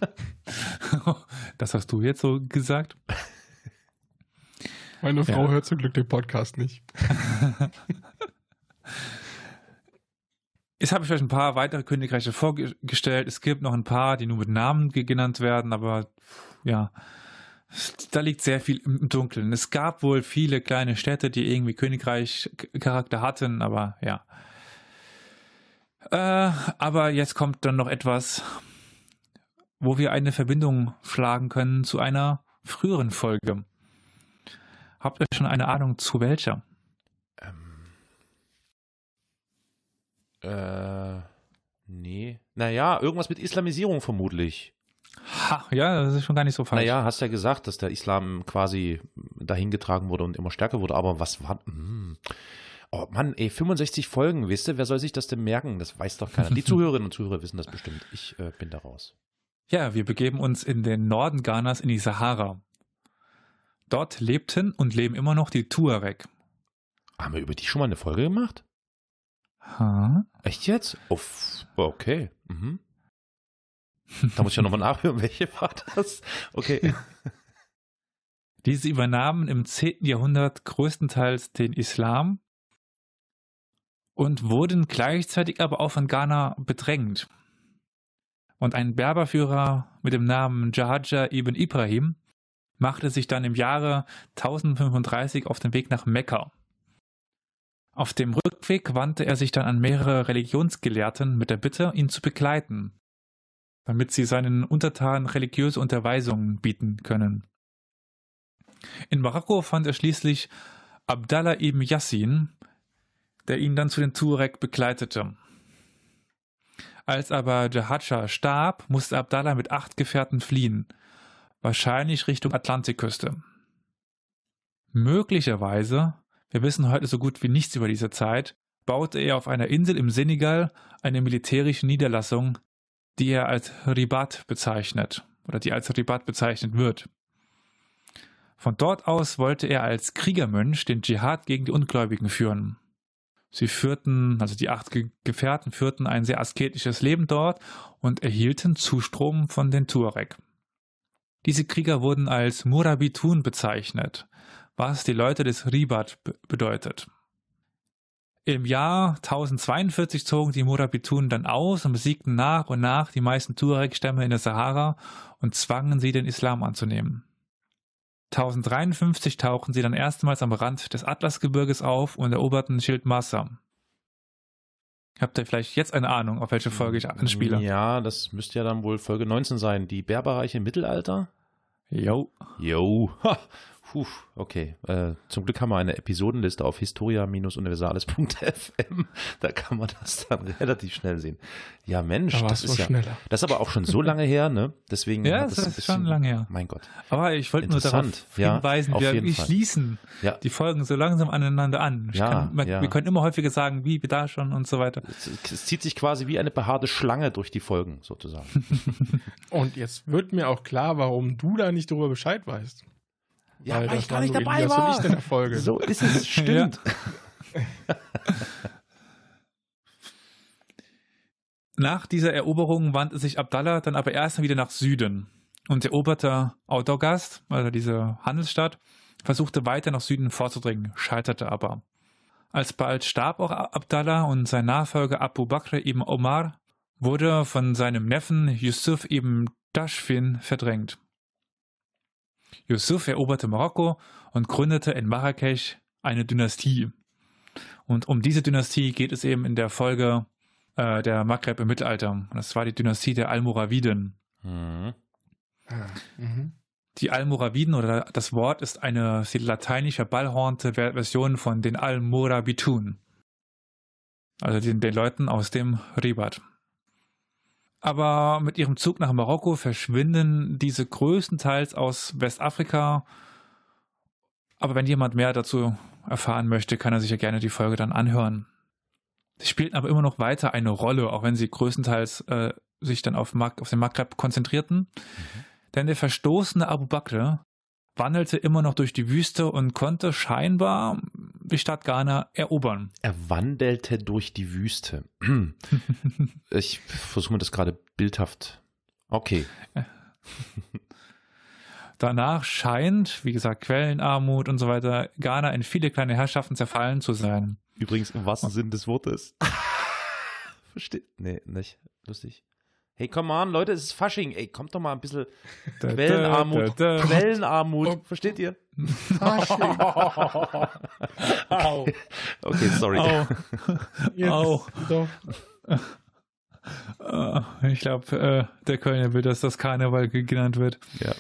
Das hast du jetzt so gesagt. [LAUGHS] Meine Frau Ja. hört zum Glück den Podcast nicht. [LAUGHS] Jetzt habe ich euch ein paar weitere Königreiche vorgestellt. Es gibt noch ein paar, die nur mit Namen ge- genannt werden, aber ja, da liegt sehr viel im Dunkeln. Es gab wohl viele kleine Städte, die irgendwie Königreich-Charakter hatten, aber ja. Äh, aber jetzt kommt dann noch etwas, wo wir eine Verbindung schlagen können zu einer früheren Folge. Habt ihr schon eine Ahnung zu welcher? Ähm. Äh, nee. Naja, irgendwas mit Islamisierung vermutlich. Ha, ja, das ist schon gar nicht so falsch. Naja, hast ja gesagt, dass der Islam quasi dahin getragen wurde und immer stärker wurde, aber was war. Hm. Oh Mann, ey, 65 Folgen, wisst ihr, wer soll sich das denn merken? Das weiß doch keiner. Die [LAUGHS] Zuhörerinnen und Zuhörer wissen das bestimmt. Ich äh, bin da raus. Ja, wir begeben uns in den Norden Ghanas in die Sahara. Dort lebten und leben immer noch die Tuareg. Haben wir über die schon mal eine Folge gemacht? Ha? Echt jetzt? Oh, f- okay. Mhm. Da muss ich ja nochmal nachhören, [LAUGHS] welche war das? Okay. [LAUGHS] Diese übernahmen im 10. Jahrhundert größtenteils den Islam und wurden gleichzeitig aber auch von Ghana bedrängt. Und ein Berberführer mit dem Namen Jahaja ibn Ibrahim machte sich dann im Jahre 1035 auf den Weg nach Mekka. Auf dem Rückweg wandte er sich dann an mehrere Religionsgelehrten mit der Bitte, ihn zu begleiten, damit sie seinen Untertanen religiöse Unterweisungen bieten können. In Marokko fand er schließlich Abdallah ibn Yassin, der ihn dann zu den Tuareg begleitete. Als aber Jahadscha starb, musste Abdallah mit acht Gefährten fliehen, wahrscheinlich Richtung Atlantikküste. Möglicherweise, wir wissen heute so gut wie nichts über diese Zeit, baute er auf einer Insel im Senegal eine militärische Niederlassung, die er als Ribat bezeichnet oder die als Ribat bezeichnet wird. Von dort aus wollte er als Kriegermönch den Dschihad gegen die Ungläubigen führen. Sie führten, also die acht Ge Gefährten führten ein sehr asketisches Leben dort und erhielten Zustrom von den Tuareg. Diese Krieger wurden als Murabitun bezeichnet, was die Leute des Ribat be bedeutet. Im Jahr 1042 zogen die Murabitun dann aus und besiegten nach und nach die meisten Tuareg-Stämme in der Sahara und zwangen sie, den Islam anzunehmen. 1053 tauchen sie dann erstmals am Rand des Atlasgebirges auf und eroberten Schildmassa. Habt ihr vielleicht jetzt eine Ahnung, auf welche Folge ich anspiele? Ja, das müsste ja dann wohl Folge 19 sein. Die Berberreiche im Mittelalter? Jo. Jo. Ha. Puh, okay. Äh, zum Glück haben wir eine Episodenliste auf historia-universales.fm. [LAUGHS] Da kann man das dann [LAUGHS] relativ schnell sehen. Ja, Mensch, Da das ist ja. schneller. Das ist aber auch schon so lange her, ne? Deswegen. [LAUGHS] Ja, das ein ist bisschen- schon lange her. Mein Gott. Aber ich wollte nur darauf ja, hinweisen, auf wir, schließen Ja. die Folgen so langsam aneinander an. Ich Ja, kann, man, ja. Wir können immer häufiger sagen, wie, wie da schon und so weiter. Es, es zieht sich quasi wie eine behaarte Schlange durch die Folgen, sozusagen. Und jetzt wird mir auch klar, warum du da nicht darüber Bescheid weißt. Ja, weil das ich gar nicht dabei Elias war. Und ich in der Folge. So ist es, [LAUGHS] stimmt. Nach dieser Eroberung wandte sich Abdallah dann aber erst wieder nach Süden und eroberte Autogast, also diese Handelsstadt, versuchte weiter nach Süden vorzudringen, scheiterte aber. Alsbald starb auch Abdallah und sein Nachfolger Abu Bakr ibn Omar wurde von seinem Neffen Yusuf ibn Dashfin verdrängt. Yusuf eroberte Marokko und gründete in Marrakesch eine Dynastie. Und um diese Dynastie geht es eben in der Folge äh, der Maghreb im Mittelalter. Und das war die Dynastie der Almoraviden. Mhm. Ah, mhm. Die Almoraviden oder das Wort ist eine lateinisch verballhornte Ver- Version von den Almorabitun. Also den, den Leuten aus dem Ribat. Aber mit ihrem Zug nach Marokko verschwinden diese größtenteils aus Westafrika. Aber wenn jemand mehr dazu erfahren möchte, kann er sich ja gerne die Folge dann anhören. Sie spielten aber immer noch weiter eine Rolle, auch wenn sie größtenteils äh, sich dann auf, Mag auf den Maghreb konzentrierten. Denn der verstoßene Abu Bakr wandelte immer noch durch die Wüste und konnte scheinbar die Stadt Ghana erobern. Er wandelte durch die Wüste. [CLEARS THROAT] Ich versuche mir das gerade bildhaft. Okay. [LAUGHS] Danach scheint, wie gesagt, Quellenarmut und so weiter, Ghana in viele kleine Herrschaften zerfallen zu sein. Übrigens im wahrsten Sinn des Wortes. [LAUGHS] [LAUGHS] Versteht? Nee, nicht. Lustig. Hey, come on, Leute, es ist Fasching. Ey, kommt doch mal ein bisschen [LAUGHS] Quellenarmut. Da, da, da. Quellenarmut. Oh. Versteht ihr? [LAUGHS] Au. Okay, sorry. Au. [LAUGHS] Jetzt Au. Doch. Äh, Ich glaube, äh, der Kölner will, dass das Karneval ge- genannt wird. Ja.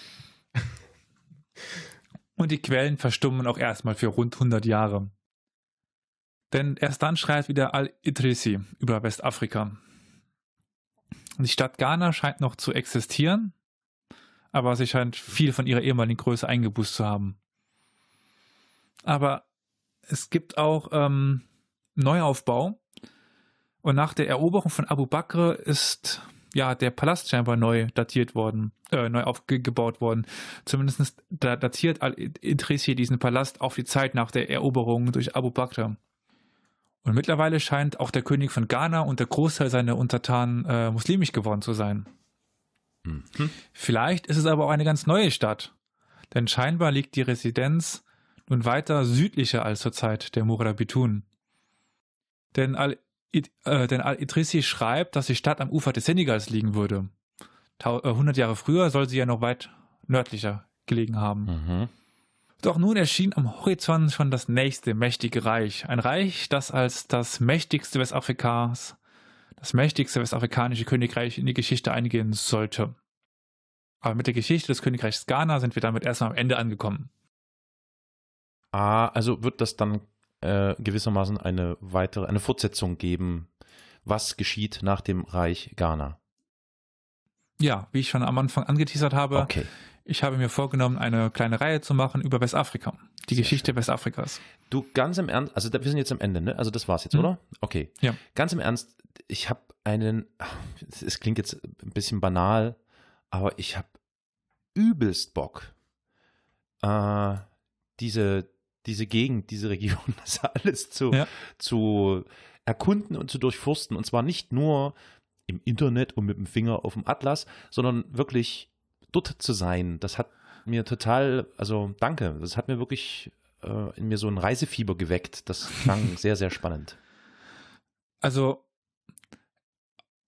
Und die Quellen verstummen auch erstmal für rund 100 Jahre. Denn erst dann schreibt wieder Al-Idrisi über Westafrika. Die Stadt Ghana scheint noch zu existieren, aber sie scheint viel von ihrer ehemaligen Größe eingebüßt zu haben. Aber es gibt auch ähm, Neuaufbau. Und nach der Eroberung von Abu Bakr ist ja der Palast scheinbar neu datiert worden, äh, neu aufgebaut worden. Zumindest da datiert Al-Idrisi diesen Palast auf die Zeit nach der Eroberung durch Abu Bakr. Und mittlerweile scheint auch der König von Ghana und der Großteil seiner Untertanen äh, muslimisch geworden zu sein. Mhm. Vielleicht ist es aber auch eine ganz neue Stadt, denn scheinbar liegt die Residenz nun weiter südlicher als zur Zeit der Murabitun. Denn Al- äh, denn Al-Idrisi schreibt, dass die Stadt am Ufer des Senegals liegen würde. Äh, 100 Jahre früher soll sie ja noch weit nördlicher gelegen haben. Mhm. Doch nun erschien am Horizont schon das nächste mächtige Reich. Ein Reich, das als das mächtigste Westafrikas, das mächtigste westafrikanische Königreich in die Geschichte eingehen sollte. Aber mit der Geschichte des Königreichs Ghana sind wir damit erstmal am Ende angekommen. Ah, also wird das dann äh, gewissermaßen eine weitere, eine Fortsetzung geben, was geschieht nach dem Reich Ghana. Ja, wie ich schon am Anfang angeteasert habe, Okay. Ich habe mir vorgenommen, eine kleine Reihe zu machen über Westafrika. Die Geschichte Westafrikas. Du, ganz im Ernst, also wir sind jetzt am Ende, ne? Also das war's jetzt, Mhm. oder? Okay. Ja. Ganz im Ernst, ich habe einen, es es klingt jetzt ein bisschen banal, aber ich habe übelst Bock, äh, diese, diese Gegend, diese Region, [LAUGHS] das alles zu, Ja. zu erkunden und zu durchforsten. Und zwar nicht nur im Internet und mit dem Finger auf dem Atlas, sondern wirklich dort zu sein. Das hat mir total, also danke, das hat mir wirklich äh, in mir so ein Reisefieber geweckt. Das klang [LAUGHS] sehr, sehr spannend. Also,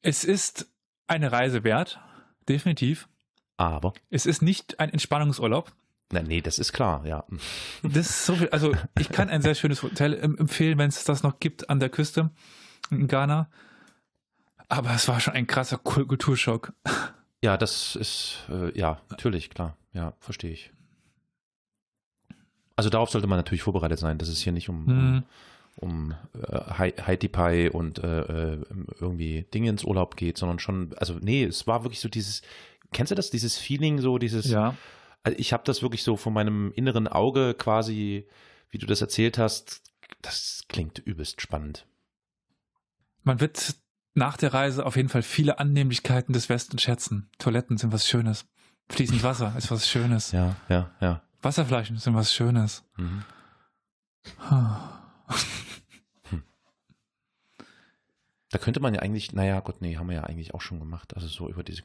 es ist eine Reise wert, definitiv. Aber, Es ist nicht ein Entspannungsurlaub. na, nee, das ist klar, ja. Das ist so viel, also ich kann ein sehr schönes Hotel em- empfehlen, wenn es das noch gibt an der Küste in Ghana. Aber es war schon ein krasser Kul- Kulturschock. Ja, das ist, äh, ja, natürlich, klar. Ja, verstehe ich. Also darauf sollte man natürlich vorbereitet sein, dass es hier nicht um, Mhm. um, um äh, Haiti Pie und äh, äh, irgendwie Dinge ins Urlaub geht, sondern schon, also nee, es war wirklich so dieses, kennst du das, dieses Feeling, so dieses, Ja. also ich habe das wirklich so von meinem inneren Auge quasi, wie du das erzählt hast, das klingt übelst spannend. Man wird nach der Reise auf jeden Fall viele Annehmlichkeiten des Westens schätzen. Toiletten sind was Schönes. Fließend Wasser ist was Schönes. Ja, ja, ja. Wasserflaschen sind was Schönes. Mhm. Da könnte man ja eigentlich, naja, Gott, nee, haben wir ja eigentlich auch schon gemacht. Also so über diese.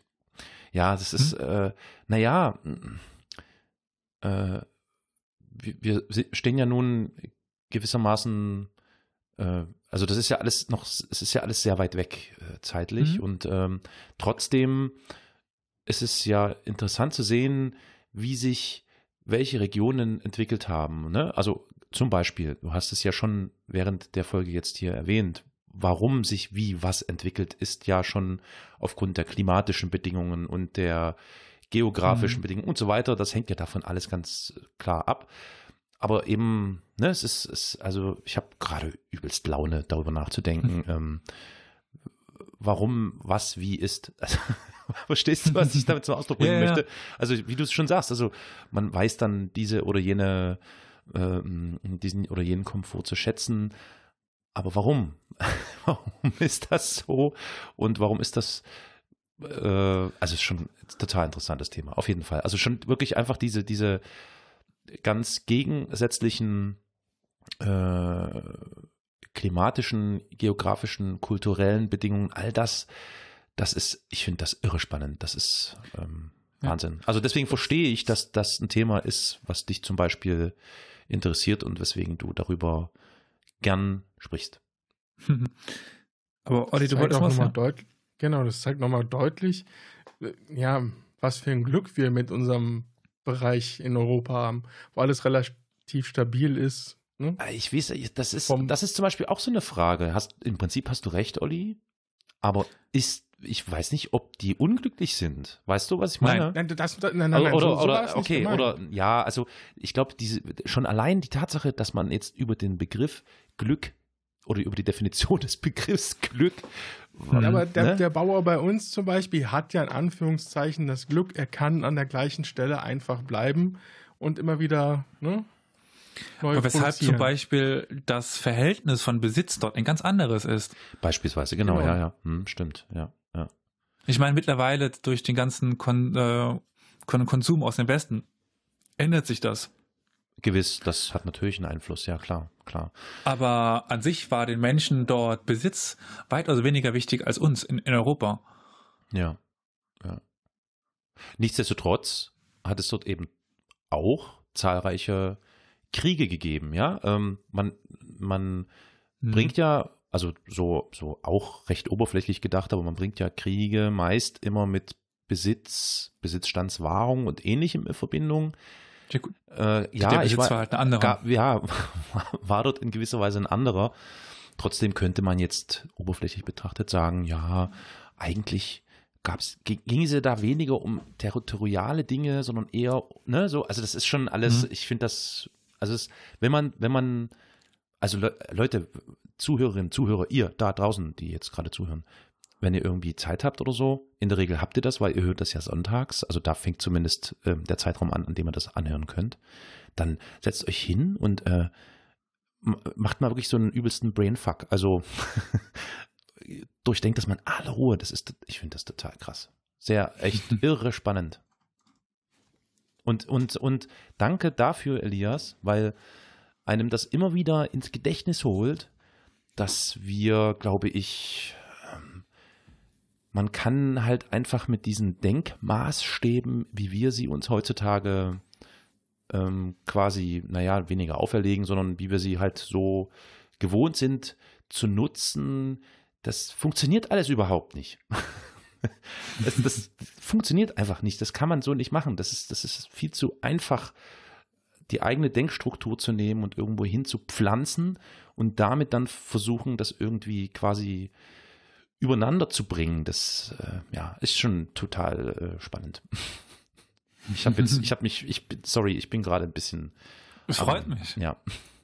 Ja, das ist, äh, naja, äh, wir, wir stehen ja nun gewissermaßen, äh, also das ist ja alles noch, es ist ja alles sehr weit weg äh, zeitlich Mhm. und ähm, trotzdem ist es ja interessant zu sehen, wie sich welche Regionen entwickelt haben. Ne? Also zum Beispiel, du hast es ja schon während der Folge jetzt hier erwähnt, warum sich wie was entwickelt, ist ja schon aufgrund der klimatischen Bedingungen und der geografischen Mhm. Bedingungen und so weiter. Das hängt ja davon alles ganz klar ab. Aber eben, ne, es ist, es, also ich habe gerade übelst Laune, darüber nachzudenken, ähm, warum was wie ist. [LAUGHS] Also, verstehst du, was ich damit zum Ausdruck [LAUGHS] bringen Ja, möchte? Also wie du es schon sagst, also man weiß dann diese oder jene, ähm, diesen oder jenen Komfort zu schätzen. Aber warum? [LAUGHS] warum ist das so? Und warum ist das äh, also es ist schon ein total interessantes Thema, auf jeden Fall. Also schon wirklich einfach diese, diese ganz gegensätzlichen äh, klimatischen, geografischen, kulturellen Bedingungen, all das, das ist, ich finde das irre spannend. Das ist ähm, Ja. Wahnsinn. Also deswegen verstehe ich, dass das ein Thema ist, was dich zum Beispiel interessiert und weswegen du darüber gern sprichst. [LAUGHS] Aber Olli, du wolltest auch was nochmal sagen? deutlich, genau, das zeigt nochmal deutlich, äh, ja, was für ein Glück wir mit unserem Bereich in Europa haben, wo alles relativ stabil ist. Ne? Ich weiß, das ist, Vom- das ist zum Beispiel auch so eine Frage. Hast, Im Prinzip hast du recht, Olli, aber ist, ich weiß nicht, ob die unglücklich sind. Weißt du, was ich meine? Nein, das, nein, nein, nein, oder, so, oder okay, oder ja, also ich glaube, diese schon allein die Tatsache, dass man jetzt über den Begriff Glück oder über die Definition des Begriffs Glück. Ja, aber der, ne? der Bauer bei uns zum Beispiel hat ja in Anführungszeichen das Glück, er kann an der gleichen Stelle einfach bleiben und immer wieder ne, Aber weshalb zum Beispiel das Verhältnis von Besitz dort ein ganz anderes ist. beispielsweise, genau, Genau. ja, ja, hm, stimmt, ja, ja. Ich meine, mittlerweile durch den ganzen Kon äh, Kon Konsum aus dem Westen ändert sich das. Gewiss, das hat natürlich einen Einfluss, ja klar, klar. Aber an sich war den Menschen dort Besitz weitaus weniger wichtig als uns in, in Europa. Ja, ja. Nichtsdestotrotz hat es dort eben auch zahlreiche Kriege gegeben, ja. Ähm, man, man Mhm. bringt ja, also so, so auch recht oberflächlich gedacht, aber man bringt ja Kriege meist immer mit Besitz, Besitzstandswahrung und ähnlichem in Verbindung. Äh, ja, der ich Besitz war, war halt ein anderer. Ga- ja, [LAUGHS] war dort in gewisser Weise ein anderer. Trotzdem könnte man jetzt oberflächlich betrachtet sagen, ja, eigentlich gab's, ging ging es ja da weniger um territoriale Dinge, sondern eher, ne, so, also das ist schon alles, Mhm. ich finde das, also es, wenn man, wenn man, also Le Leute, Zuhörerinnen, Zuhörer, ihr da draußen, die jetzt gerade zuhören, wenn ihr irgendwie Zeit habt oder so, in der Regel habt ihr das, weil ihr hört das ja sonntags, also da fängt zumindest ähm, der Zeitraum an, an dem ihr das anhören könnt, dann setzt euch hin und äh, macht mal wirklich so einen übelsten Brainfuck. Also [LAUGHS] durchdenkt das mal in aller Ruhe. Das ist, ich finde das total krass. Sehr, echt [LAUGHS] irre spannend. Und, und, und danke dafür, Elias, weil einem das immer wieder ins Gedächtnis holt, dass wir, glaube ich, ähm, man kann halt einfach mit diesen Denkmaßstäben, wie wir sie uns heutzutage ähm, quasi, naja, weniger auferlegen, sondern wie wir sie halt so gewohnt sind zu nutzen, das funktioniert alles überhaupt nicht. [LAUGHS] [LAUGHS] das, das funktioniert einfach nicht. Das kann man so nicht machen. Das ist, das ist viel zu einfach, die eigene Denkstruktur zu nehmen und irgendwo hin zu pflanzen und damit dann versuchen, das irgendwie quasi übereinander zu bringen. Das äh, ja, ist schon total äh, spannend. [LAUGHS] Ich habe jetzt, ich habe mich, ich bin, sorry, ich bin gerade ein bisschen Es freut mich. Ja.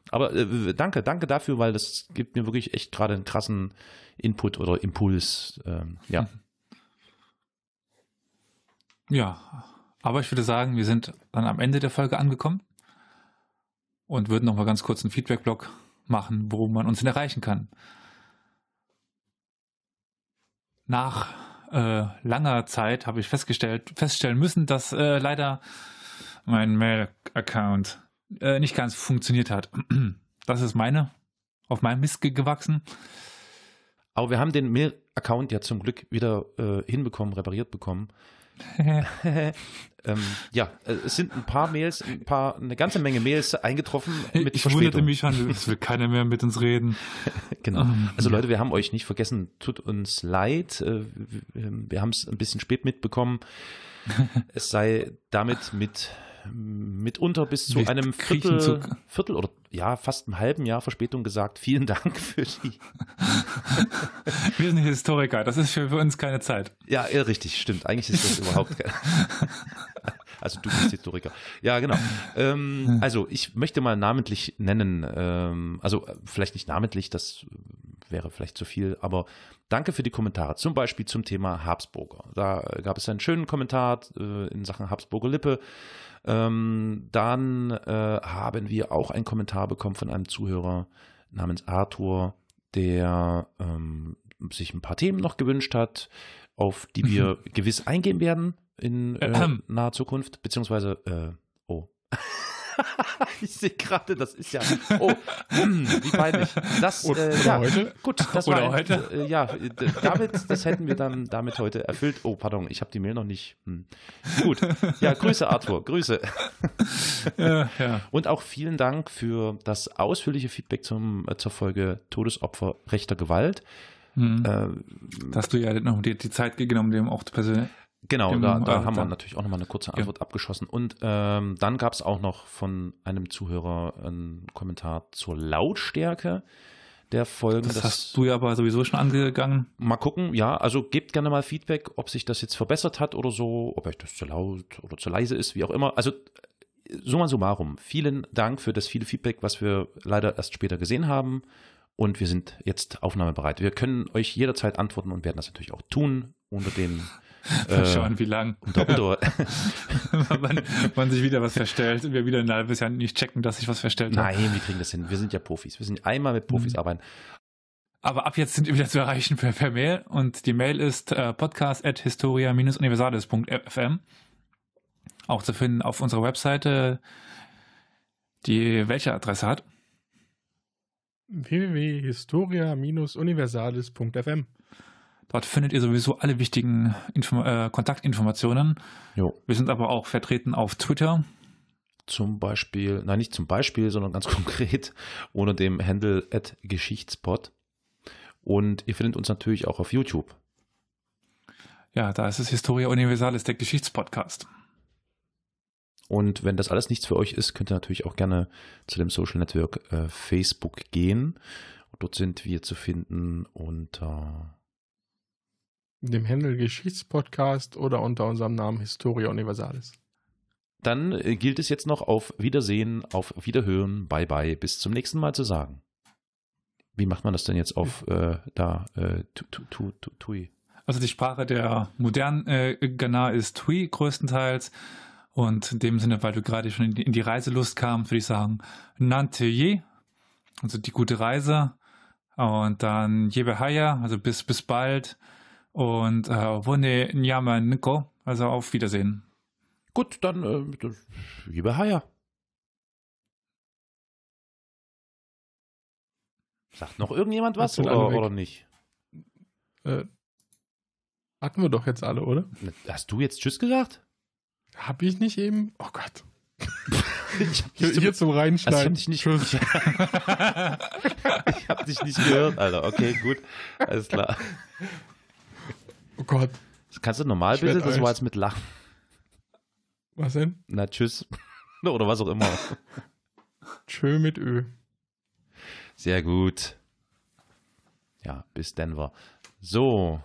Aber äh, danke, danke dafür, weil das gibt mir wirklich echt gerade einen krassen Input oder Impuls. Ähm, ja. [LAUGHS] Ja, aber ich würde sagen, wir sind dann am Ende der Folge angekommen und würden noch mal ganz kurz einen Feedback-Blog machen, wo man uns denn erreichen kann. Nach äh, langer Zeit habe ich festgestellt, feststellen müssen, dass äh, leider mein Mail-Account äh, nicht ganz funktioniert hat. [CLEARS THROAT] Das ist meine, auf meinem Mist gewachsen. Aber wir haben den Mail-Account ja zum Glück wieder äh, hinbekommen, repariert bekommen. [LAUGHS] ähm, ja, äh, es sind ein paar Mails, ein paar, eine ganze Menge Mails eingetroffen mit ich wunderte mich schon, es will keiner mehr mit uns reden. [LAUGHS] genau. Also Leute, wir haben euch nicht vergessen, tut uns leid. Äh, wir haben es ein bisschen spät mitbekommen. [LAUGHS] Es sei damit mit mitunter bis zu Wir einem Viertel, Viertel oder ja, fast einem halben Jahr Verspätung gesagt. Vielen Dank [LAUGHS] für die. [LAUGHS] Wir sind Historiker, das ist für, für uns keine Zeit. Ja, richtig, stimmt. Eigentlich ist das [LAUGHS] überhaupt keine. Also du bist Historiker. Ja, genau. Ähm, also ich möchte mal namentlich nennen, ähm, also vielleicht nicht namentlich, das wäre vielleicht zu viel, aber danke für die Kommentare. Zum Beispiel zum Thema Habsburger. Da gab es einen schönen Kommentar äh, in Sachen Habsburger Lippe. Ähm, dann äh, haben wir auch einen Kommentar bekommen von einem Zuhörer namens Arthur, der ähm, sich ein paar Themen noch gewünscht hat, auf die wir mhm. gewiss eingehen werden in äh, naher Zukunft, beziehungsweise, äh, oh. [LAUGHS] ich sehe gerade, das ist ja. Oh, hm, wie peinlich. Das, oder, äh, ja, heute? Gut, das oder war heute? Äh, ja, damit, das hätten wir dann damit heute erfüllt. Oh, pardon, ich habe die Mail noch nicht. Hm. Gut. Ja, Grüße, Arthur. Grüße. [LAUGHS] Ja, ja. Und auch vielen Dank für das ausführliche Feedback zum, äh, zur Folge Todesopfer rechter Gewalt. Mhm. Äh, Hast du ja noch die, die Zeit genommen, dem auch persönlich Genau, Im, da, da äh, haben wir natürlich auch nochmal eine kurze Antwort ja. abgeschossen. Und ähm, dann gab es auch noch von einem Zuhörer einen Kommentar zur Lautstärke der Folgen. Das, das, hast du ja aber sowieso schon angegangen. Mal gucken, ja, also gebt gerne mal Feedback, ob sich das jetzt verbessert hat oder so, ob euch das zu laut oder zu leise ist, wie auch immer. Also summa summarum, vielen Dank für das viele Feedback, was wir leider erst später gesehen haben. Und wir sind jetzt aufnahmebereit. Wir können euch jederzeit antworten und werden das natürlich auch tun unter den [LAUGHS] Mal schauen, wie lang. Unter [LAUGHS] man, man, sich wieder was verstellt und wir wieder ein halbes Jahr nicht checken, dass sich was verstellt hat. Nein, wir kriegen das hin. Wir sind ja Profis. Wir sind einmal mit Profis mhm. arbeiten. Aber ab jetzt sind wir wieder zu erreichen per, per Mail und die Mail ist äh, podcast.historia-universales.fm. Auch zu finden auf unserer Webseite, die welche Adresse hat? www.historia-universales.fm. Dort findet ihr sowieso alle wichtigen Info äh, Kontaktinformationen. Jo. Wir sind aber auch vertreten auf Twitter. Zum Beispiel, nein, nicht zum Beispiel, sondern ganz [LAUGHS] konkret unter dem Handle at Geschichtspot. Und ihr findet uns natürlich auch auf YouTube. Ja, da ist es Historia Universalis, der Geschichtspodcast. Und wenn das alles nichts für euch ist, könnt ihr natürlich auch gerne zu dem Social Network äh, Facebook gehen. Dort sind wir zu finden unter dem Handel Geschichtspodcast oder unter unserem Namen Historia Universalis. Dann äh, gilt es jetzt noch auf Wiedersehen, auf Wiederhören, bye bye, bis zum nächsten Mal zu sagen. Wie macht man das denn jetzt auf äh, da äh, tu, tu, tu, Tui? Also die Sprache der modernen äh, Ghana ist Tui größtenteils. Und in dem Sinne, weil du gerade schon in die, in die Reiselust kamst, würde ich sagen, Nante je, also die gute Reise. Und dann Jebehaya, also bis, bis bald. Und äh, Wone Nyama Niko, also auf Wiedersehen. Gut, dann äh, liebe Haya. Sagt noch irgendjemand was oder, oder nicht? Äh, hatten wir doch jetzt alle, oder? Hast du jetzt Tschüss gesagt? Hab ich nicht eben? Oh Gott. ich hab hier, hier zum Reinschneiden. Also ich hab dich nicht, [LAUGHS] ich hab dich nicht gehört, Alter. Okay, gut. Alles klar. Oh Gott. Das kannst du normal ich bitte? Das war jetzt mit Lachen. Was denn? Na, tschüss. [LAUGHS] Oder was auch immer. Tschö mit Ö. Sehr gut. Ja, bis Denver. So.